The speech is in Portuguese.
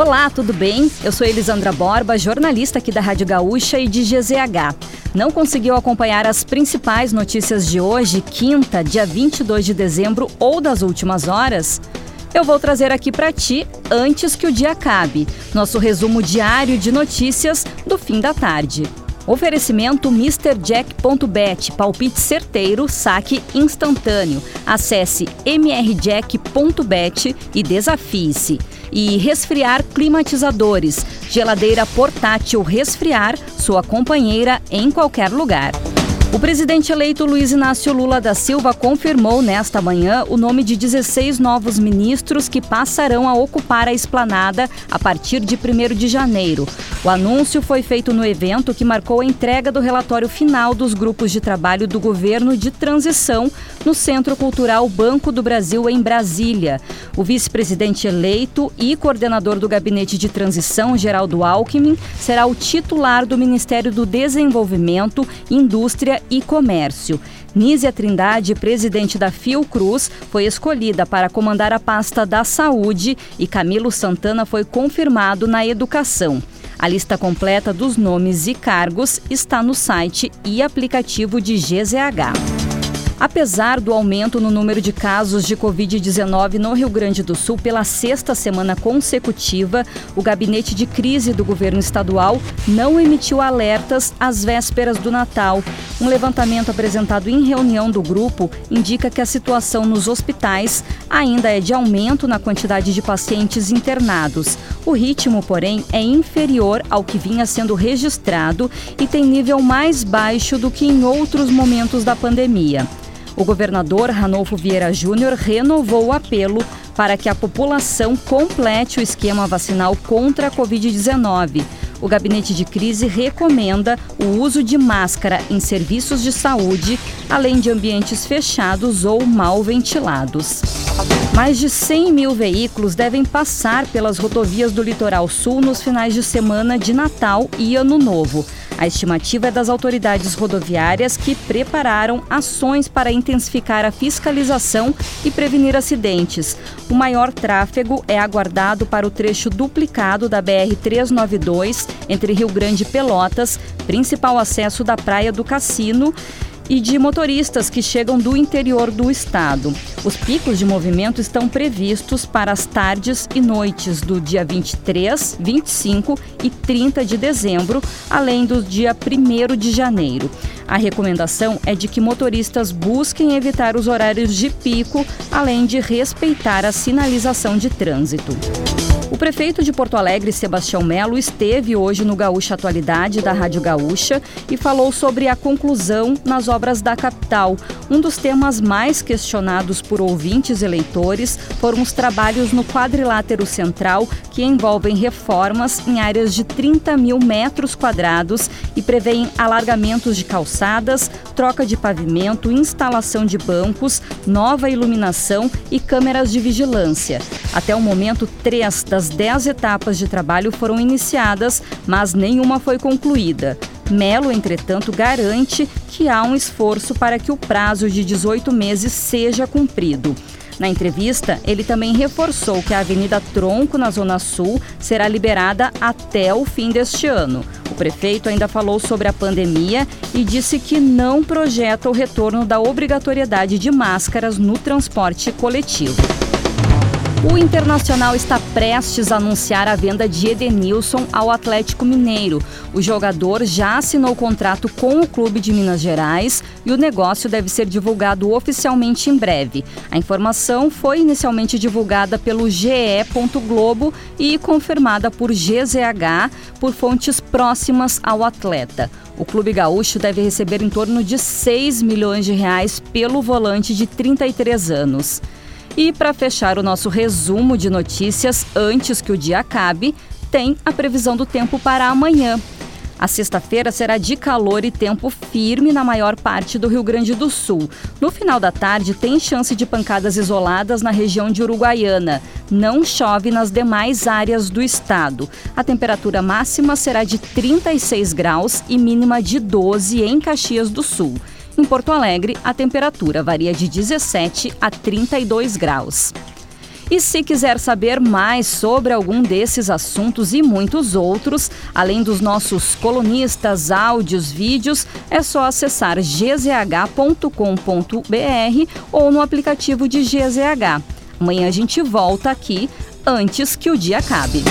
Olá, tudo bem? Eu sou Elisandra Borba, jornalista aqui da Rádio Gaúcha e de GZH. Não conseguiu acompanhar as principais notícias de hoje, quinta, dia 22 de dezembro ou das últimas horas? Eu vou trazer aqui para ti antes que o dia acabe, nosso resumo diário de notícias do fim da tarde. Oferecimento MrJack.bet, palpite certeiro, saque instantâneo. Acesse mrjack.bet e desafie-se. E resfriar climatizadores, geladeira portátil resfriar, sua companheira em qualquer lugar. O presidente eleito Luiz Inácio Lula da Silva confirmou nesta manhã o nome de 16 novos ministros que passarão a ocupar a esplanada a partir de 1 de janeiro. O anúncio foi feito no evento que marcou a entrega do relatório final dos grupos de trabalho do governo de transição no Centro Cultural Banco do Brasil, em Brasília. O vice-presidente eleito e coordenador do gabinete de transição, Geraldo Alckmin, será o titular do Ministério do Desenvolvimento, Indústria e Comércio. Nízia Trindade, presidente da Fiocruz, foi escolhida para comandar a pasta da Saúde e Camilo Santana foi confirmado na Educação. A lista completa dos nomes e cargos está no site e aplicativo de GZH. Apesar do aumento no número de casos de Covid-19 no Rio Grande do Sul pela sexta semana consecutiva, o gabinete de crise do governo estadual não emitiu alertas às vésperas do Natal. Um levantamento apresentado em reunião do grupo indica que a situação nos hospitais ainda é de aumento na quantidade de pacientes internados. O ritmo, porém, é inferior ao que vinha sendo registrado e tem nível mais baixo do que em outros momentos da pandemia. O governador Ranolfo Vieira Júnior renovou o apelo para que a população complete o esquema vacinal contra a Covid-19. O gabinete de crise recomenda o uso de máscara em serviços de saúde, além de ambientes fechados ou mal ventilados. Mais de 100 mil veículos devem passar pelas rodovias do litoral sul nos finais de semana de Natal e Ano Novo. A estimativa é das autoridades rodoviárias que prepararam ações para intensificar a fiscalização e prevenir acidentes. O maior tráfego é aguardado para o trecho duplicado da BR-392 entre Rio Grande e Pelotas, principal acesso da Praia do Cassino e de motoristas que chegam do interior do estado. Os picos de movimento estão previstos para as tardes e noites do dia 23, 25 e 30 de dezembro, além do dia 1 de janeiro. A recomendação é de que motoristas busquem evitar os horários de pico, além de respeitar a sinalização de trânsito. O prefeito de Porto Alegre, Sebastião Melo, esteve hoje no Gaúcha Atualidade da Rádio Gaúcha e falou sobre a conclusão nas obras da capital. Um dos temas mais questionados por ouvintes e foram os trabalhos no quadrilátero central, que envolvem reformas em áreas de 30 mil metros quadrados e prevêem alargamentos de calçadas, troca de pavimento, instalação de bancos, nova iluminação e câmeras de vigilância. Até o momento, três das dez etapas de trabalho foram iniciadas, mas nenhuma foi concluída. Melo, entretanto, garante que há um esforço para que o prazo de 18 meses seja cumprido. Na entrevista, ele também reforçou que a Avenida Tronco, na Zona Sul, será liberada até o fim deste ano. O prefeito ainda falou sobre a pandemia e disse que não projeta o retorno da obrigatoriedade de máscaras no transporte coletivo. O Internacional está prestes a anunciar a venda de Edenilson ao Atlético Mineiro. O jogador já assinou contrato com o clube de Minas Gerais e o negócio deve ser divulgado oficialmente em breve. A informação foi inicialmente divulgada pelo GE. Globo e confirmada por GZH por fontes próximas ao atleta. O clube gaúcho deve receber em torno de 6 milhões de reais pelo volante de 33 anos. E para fechar o nosso resumo de notícias antes que o dia acabe, tem a previsão do tempo para amanhã. A sexta-feira será de calor e tempo firme na maior parte do Rio Grande do Sul. No final da tarde, tem chance de pancadas isoladas na região de Uruguaiana. Não chove nas demais áreas do estado. A temperatura máxima será de 36 graus e mínima de 12 em Caxias do Sul. Em Porto Alegre, a temperatura varia de 17 a 32 graus. E se quiser saber mais sobre algum desses assuntos e muitos outros, além dos nossos colunistas, áudios, vídeos, é só acessar gzh.com.br ou no aplicativo de GZH. Amanhã a gente volta aqui antes que o dia acabe.